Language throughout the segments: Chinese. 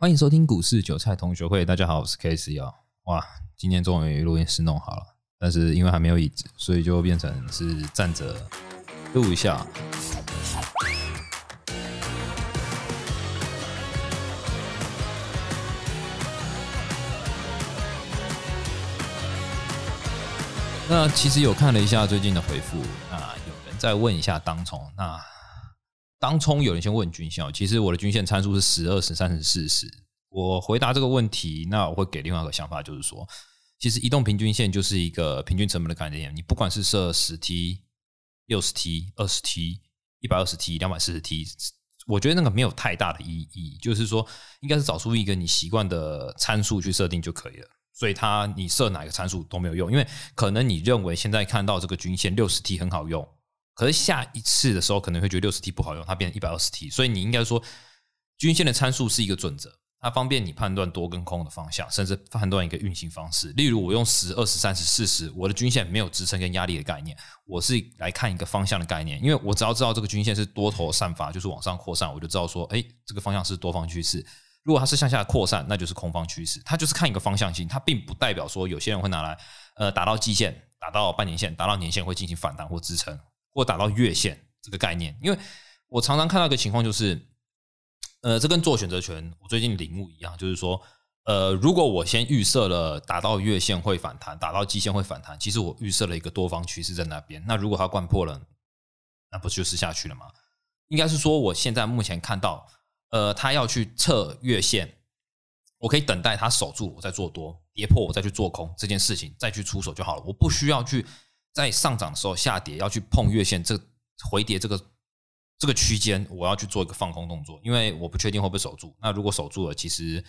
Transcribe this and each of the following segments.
欢迎收听股市韭菜同学会，大家好，我是 K C 啊。哇，今天终于录音室弄好了，但是因为还没有椅子，所以就变成是站着录一下。那其实有看了一下最近的回复，那有人再问一下当冲，那。当冲有人先问均线，其实我的均线参数是十二、十三、十四十。我回答这个问题，那我会给另外一个想法，就是说，其实移动平均线就是一个平均成本的概念。你不管是设十 T、六十 T、二十 T、一百二十 T、两百四十 T，我觉得那个没有太大的意义。就是说，应该是找出一个你习惯的参数去设定就可以了。所以，它你设哪个参数都没有用，因为可能你认为现在看到这个均线六十 T 很好用。可是下一次的时候可能会觉得六十 T 不好用，它变成一百二十 T，所以你应该说均线的参数是一个准则，它方便你判断多跟空的方向，甚至判断一个运行方式。例如我用十、二十、三十、四十，我的均线没有支撑跟压力的概念，我是来看一个方向的概念，因为我只要知道这个均线是多头散发，就是往上扩散，我就知道说，哎，这个方向是多方趋势。如果它是向下扩散，那就是空方趋势。它就是看一个方向性，它并不代表说有些人会拿来呃打到季线、打到半年线、打到年线会进行反弹或支撑，或打到月线。这个概念，因为我常常看到一个情况，就是，呃，这跟做选择权我最近领悟一样，就是说，呃，如果我先预设了打到月线会反弹，打到季线会反弹，其实我预设了一个多方趋势在那边。那如果它灌破了，那不就是下去了吗？应该是说，我现在目前看到，呃，它要去测月线，我可以等待它守住，我再做多，跌破我再去做空这件事情，再去出手就好了。我不需要去在上涨的时候下跌要去碰月线这。回跌这个这个区间，我要去做一个放空动作，因为我不确定会不会守住。那如果守住了，其实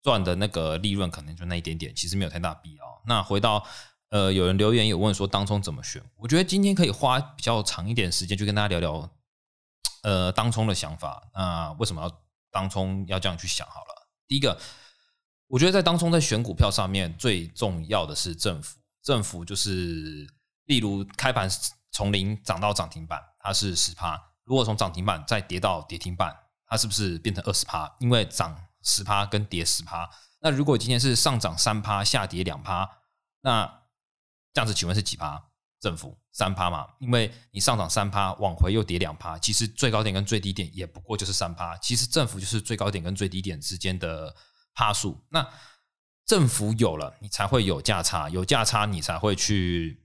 赚的那个利润可能就那一点点，其实没有太大必要。那回到呃，有人留言有问说当冲怎么选？我觉得今天可以花比较长一点时间，去跟大家聊聊呃当冲的想法。那为什么要当冲要这样去想？好了，第一个，我觉得在当冲在选股票上面最重要的是政府，政府就是例如开盘。从零涨到涨停板，它是十趴。如果从涨停板再跌到跌停板，它是不是变成二十趴？因为涨十趴跟跌十趴。那如果今天是上涨三趴，下跌两趴，那这样子请问是几趴？政府三趴嘛？因为你上涨三趴，往回又跌两趴，其实最高点跟最低点也不过就是三趴。其实政府就是最高点跟最低点之间的趴数。那政府有了，你才会有价差，有价差你才会去。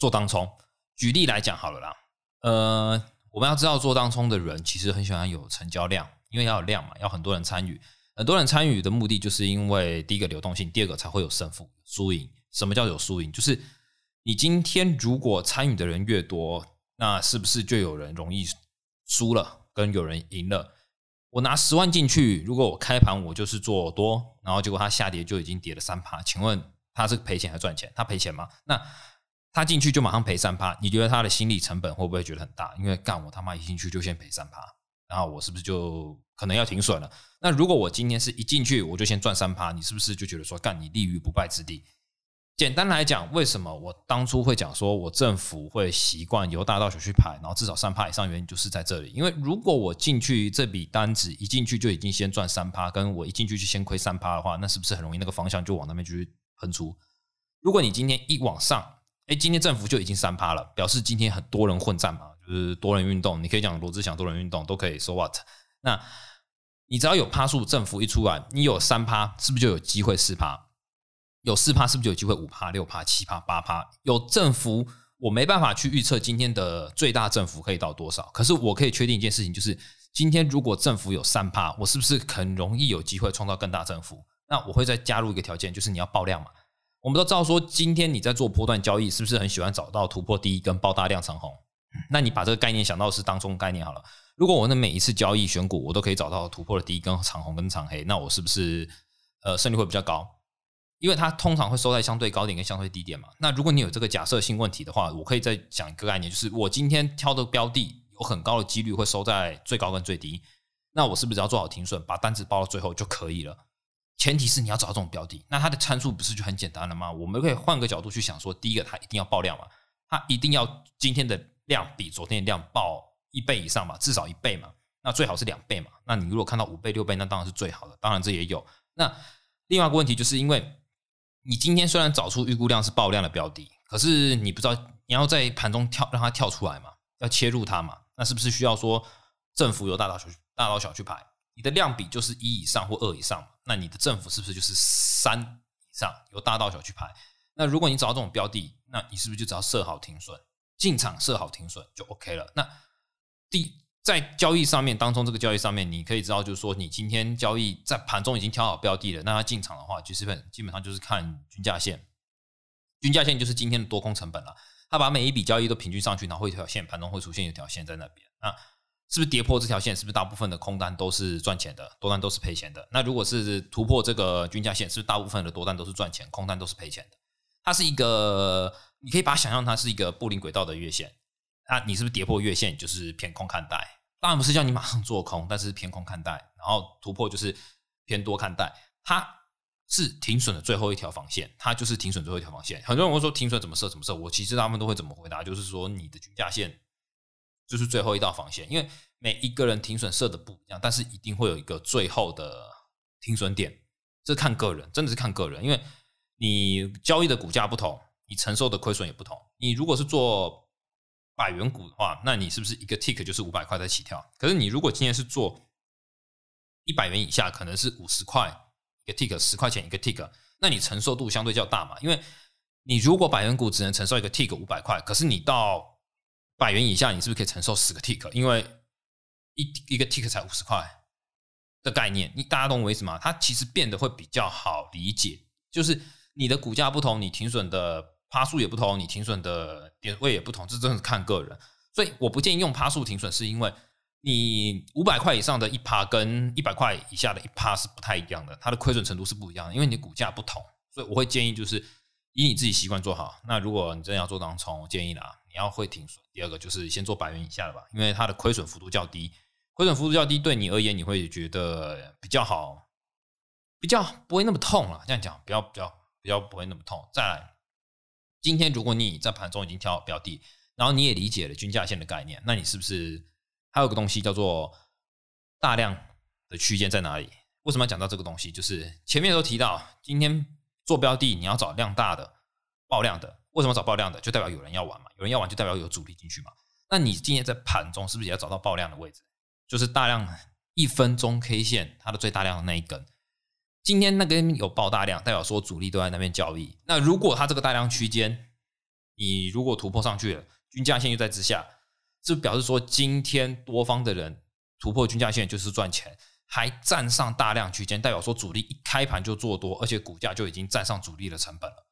做当冲，举例来讲好了啦。呃，我们要知道做当冲的人其实很喜欢有成交量，因为要有量嘛，要很多人参与。很多人参与的目的，就是因为第一个流动性，第二个才会有胜负输赢。什么叫有输赢？就是你今天如果参与的人越多，那是不是就有人容易输了，跟有人赢了？我拿十万进去，如果我开盘我就是做多，然后结果它下跌就已经跌了三趴，请问他是赔钱还是赚钱？他赔钱吗？那他进去就马上赔三趴，你觉得他的心理成本会不会觉得很大？因为干我他妈一进去就先赔三趴，然后我是不是就可能要停损了？那如果我今天是一进去我就先赚三趴，你是不是就觉得说干你立于不败之地？简单来讲，为什么我当初会讲说我政府会习惯由大到小去排，然后至少三趴以上，原因就是在这里。因为如果我进去这笔单子一进去就已经先赚三趴，跟我一进去就先亏三趴的话，那是不是很容易那个方向就往那边去喷出？如果你今天一往上，哎，今天政府就已经三趴了，表示今天很多人混战嘛，就是多人运动。你可以讲罗志祥多人运动都可以说 what？那你只要有趴数，政府一出来，你有三趴，是不是就有机会四趴？有四趴，是不是就有机会五趴、六趴、七趴、八趴？有政府，我没办法去预测今天的最大政府可以到多少。可是我可以确定一件事情，就是今天如果政府有三趴，我是不是很容易有机会创造更大政府？那我会再加入一个条件，就是你要爆量嘛。我们都知道说，今天你在做波段交易，是不是很喜欢找到突破第一根爆大量长红？那你把这个概念想到是当中概念好了。如果我的每一次交易选股，我都可以找到突破的第一根长红跟长黑，那我是不是呃胜率会比较高？因为它通常会收在相对高点跟相对低点嘛。那如果你有这个假设性问题的话，我可以再讲一个概念，就是我今天挑的标的有很高的几率会收在最高跟最低，那我是不是只要做好停损，把单子报到最后就可以了？前提是你要找到这种标的，那它的参数不是就很简单了吗？我们可以换个角度去想，说第一个它一定要爆量嘛，它一定要今天的量比昨天的量爆一倍以上嘛，至少一倍嘛。那最好是两倍嘛。那你如果看到五倍、六倍，那当然是最好的。当然这也有。那另外一个问题就是因为你今天虽然找出预估量是爆量的标的，可是你不知道你要在盘中跳让它跳出来嘛，要切入它嘛，那是不是需要说政府由大到小大到小去排？你的量比就是一以上或二以上嘛，那你的政府是不是就是三以上由大到小去排？那如果你找到这种标的，那你是不是就只要设好停损，进场设好停损就 OK 了？那第在交易上面当中，这个交易上面你可以知道，就是说你今天交易在盘中已经挑好标的了，那它进场的话，就是本基本上就是看均价线，均价线就是今天的多空成本了。它把每一笔交易都平均上去，然后一条线盘中会出现一条线在那边，那是不是跌破这条线？是不是大部分的空单都是赚钱的，多单都是赔钱的？那如果是突破这个均价线，是不是大部分的多单都是赚钱，空单都是赔钱的？它是一个，你可以把它想象它是一个布林轨道的月线。那你是不是跌破月线就是偏空看待？当然不是叫你马上做空，但是偏空看待，然后突破就是偏多看待。它是停损的最后一条防线，它就是停损最后一条防线。很多人会说停损怎么设怎么设，我其实他们都会怎么回答，就是说你的均价线就是最后一道防线，因为每一个人停损设的不一样，但是一定会有一个最后的停损点，这看个人，真的是看个人，因为。你交易的股价不同，你承受的亏损也不同。你如果是做百元股的话，那你是不是一个 tick 就是五百块在起跳？可是你如果今天是做一百元以下，可能是五十块一个 tick，十块钱一个 tick，那你承受度相对较大嘛？因为你如果百元股只能承受一个 tick 五百块，可是你到百元以下，你是不是可以承受十个 tick？因为一一个 tick 才五十块的概念，你大家懂我意思吗？它其实变得会比较好理解，就是。你的股价不同，你停损的趴数也不同，你停损的点位也不同，这真的是看个人。所以我不建议用趴数停损，是因为你五百块以上的一趴跟一百块以下的一趴是不太一样的，它的亏损程度是不一样的，因为你的股价不同。所以我会建议就是以你自己习惯做好。那如果你真的要做当冲，我建议啦，你要会停损。第二个就是先做百元以下的吧，因为它的亏损幅度较低，亏损幅度较低，对你而言你会觉得比较好，比较不会那么痛了。这样讲，比较比较。比较不会那么痛。再来，今天如果你在盘中已经挑好标的，然后你也理解了均价线的概念，那你是不是还有个东西叫做大量的区间在哪里？为什么要讲到这个东西？就是前面都提到，今天做标的你要找量大的、爆量的。为什么找爆量的？就代表有人要玩嘛，有人要玩就代表有主力进去嘛。那你今天在盘中是不是也要找到爆量的位置？就是大量一分钟 K 线它的最大量的那一根。今天那根有爆大量，代表说主力都在那边交易。那如果它这个大量区间，你如果突破上去了，均价线又在之下，是表示说今天多方的人突破均价线就是赚钱，还站上大量区间，代表说主力一开盘就做多，而且股价就已经站上主力的成本了。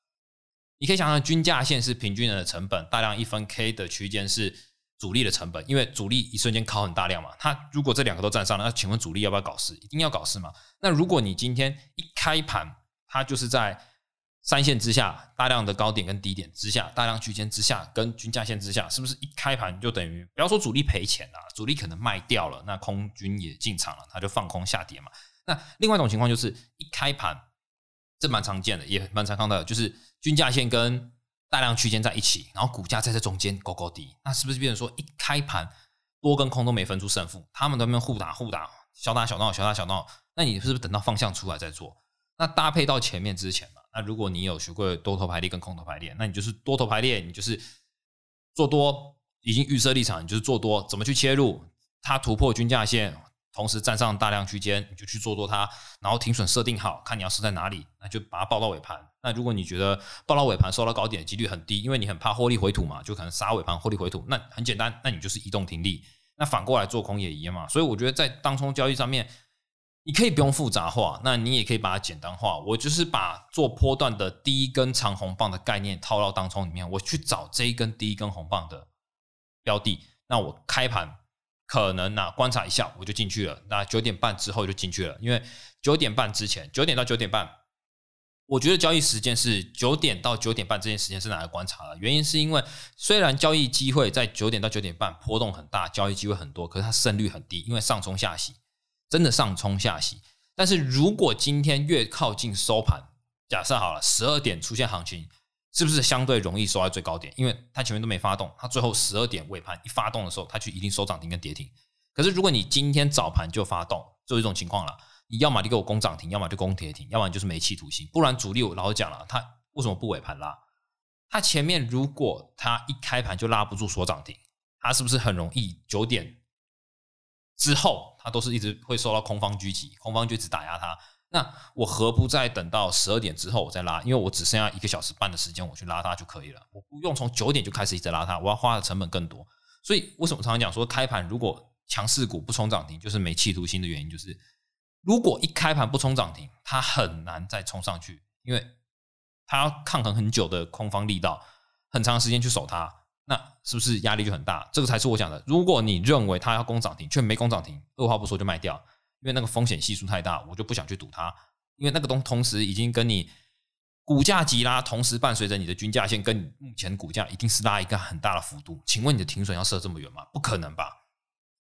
你可以想想，均价线是平均的成本，大量一分 K 的区间是。主力的成本，因为主力一瞬间考很大量嘛，他如果这两个都占上了，那请问主力要不要搞事？一定要搞事嘛？那如果你今天一开盘，它就是在三线之下，大量的高点跟低点之下，大量区间之下，跟均价线之下，是不是一开盘就等于不要说主力赔钱了，主力可能卖掉了，那空军也进场了，它就放空下跌嘛？那另外一种情况就是一开盘，这蛮常见的，也蛮常看到的，就是均价线跟大量区间在一起，然后股价在这中间高高低，那是不是变成说一开盘多跟空都没分出胜负？他们都边互打互打，小打小闹，小打小闹。那你是不是等到方向出来再做？那搭配到前面之前嘛？那如果你有学过多头排列跟空头排列，那你就是多头排列，你就是做多，已经预设立场，你就是做多，怎么去切入？它突破均价线。同时站上大量区间，你就去做做它，然后停损设定好，看你要设在哪里，那就把它报到尾盘。那如果你觉得报到尾盘收到高点的几率很低，因为你很怕获利回吐嘛，就可能杀尾盘获利回吐。那很简单，那你就是移动停利。那反过来做空也一样嘛。所以我觉得在当冲交易上面，你可以不用复杂化，那你也可以把它简单化。我就是把做波段的第一根长红棒的概念套到当冲里面，我去找这一根第一根红棒的标的，那我开盘。可能呢，观察一下我就进去了。那九点半之后就进去了，因为九点半之前，九点到九点半，我觉得交易时间是九点到九点半这件时间是拿来观察的。原因是因为虽然交易机会在九点到九点半波动很大，交易机会很多，可是它胜率很低，因为上冲下洗，真的上冲下洗。但是如果今天越靠近收盘，假设好了十二点出现行情。是不是相对容易收在最高点？因为它前面都没发动，它最后十二点尾盘一发动的时候，它就一定收涨停跟跌停。可是如果你今天早盘就发动，就一种情况了，你要么就给我攻涨停，要么就攻跌停，要不然就是没企图心。不然主力我老讲了，他为什么不尾盘拉？他前面如果他一开盘就拉不住锁涨停，他是不是很容易九点之后，他都是一直会受到空方狙击，空方就一直打压他？那我何不再等到十二点之后我再拉？因为我只剩下一个小时半的时间，我去拉它就可以了。我不用从九点就开始一直拉它，我要花的成本更多。所以为什么常常讲说开盘如果强势股不冲涨停，就是没企图心的原因，就是如果一开盘不冲涨停，它很难再冲上去，因为它要抗衡很久的空方力道，很长时间去守它，那是不是压力就很大？这个才是我讲的。如果你认为它要攻涨停，却没攻涨停，二话不说就卖掉。因为那个风险系数太大，我就不想去赌它。因为那个东同时已经跟你股价急拉，同时伴随着你的均价线跟你目前股价一定是拉一个很大的幅度。请问你的停损要设这么远吗？不可能吧？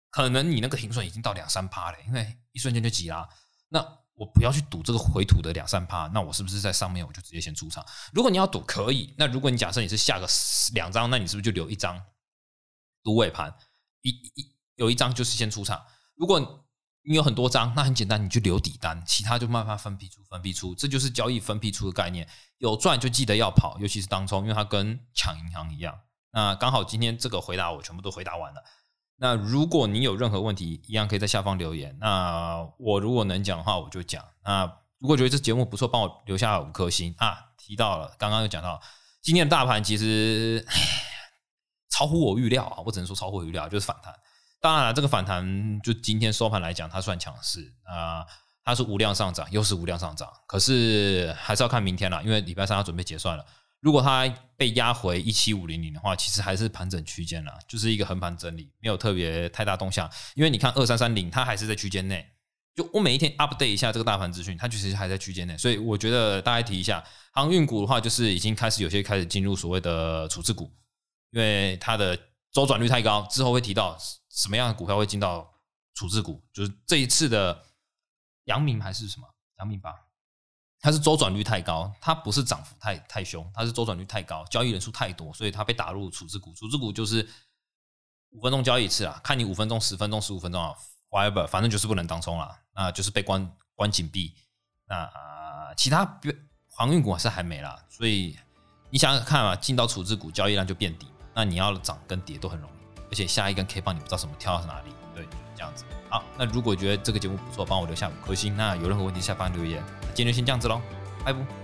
可能你那个停损已经到两三趴了，因为一瞬间就急拉。那我不要去赌这个回吐的两三趴，那我是不是在上面我就直接先出场？如果你要赌可以，那如果你假设你是下个两张，那你是不是就留一张赌尾盘？一一有一张就是先出场。如果你有很多张，那很简单，你就留底单，其他就慢慢分批出，分批出，这就是交易分批出的概念。有赚就记得要跑，尤其是当中，因为它跟抢银行一样。那刚好今天这个回答我全部都回答完了。那如果你有任何问题，一样可以在下方留言。那我如果能讲的话，我就讲。那如果觉得这节目不错，帮我留下五颗星啊！提到了，刚刚又讲到今天的大盘其实超乎我预料啊，我只能说超乎我预料，就是反弹。当然了，这个反弹就今天收盘来讲，它算强势啊，它是无量上涨，又是无量上涨。可是还是要看明天了，因为礼拜三要准备结算了。如果它被压回一七五零零的话，其实还是盘整区间了，就是一个横盘整理，没有特别太大动向。因为你看二三三零，它还是在区间内。就我每一天 update 一下这个大盘资讯，它其实还在区间内。所以我觉得大家提一下，航运股的话，就是已经开始有些开始进入所谓的处置股，因为它的周转率太高，之后会提到。什么样的股票会进到处置股？就是这一次的阳明还是什么阳明吧？它是周转率太高，它不是涨幅太太凶，它是周转率太高，交易人数太多，所以它被打入处置股。处置股就是五分钟交易一次啊，看你五分钟、十分钟、十五分钟啊，whatever，反正就是不能当冲了，那就是被关关紧闭。那其他航运股是还没啦，所以你想想看啊，进到处置股，交易量就变低，那你要涨跟跌都很容易。而且下一根 K 棒你不知道什么跳到哪里，对，这样子。好，那如果觉得这个节目不错，帮我留下五颗星。那有任何问题下方留言。今天就先这样子喽，拜拜。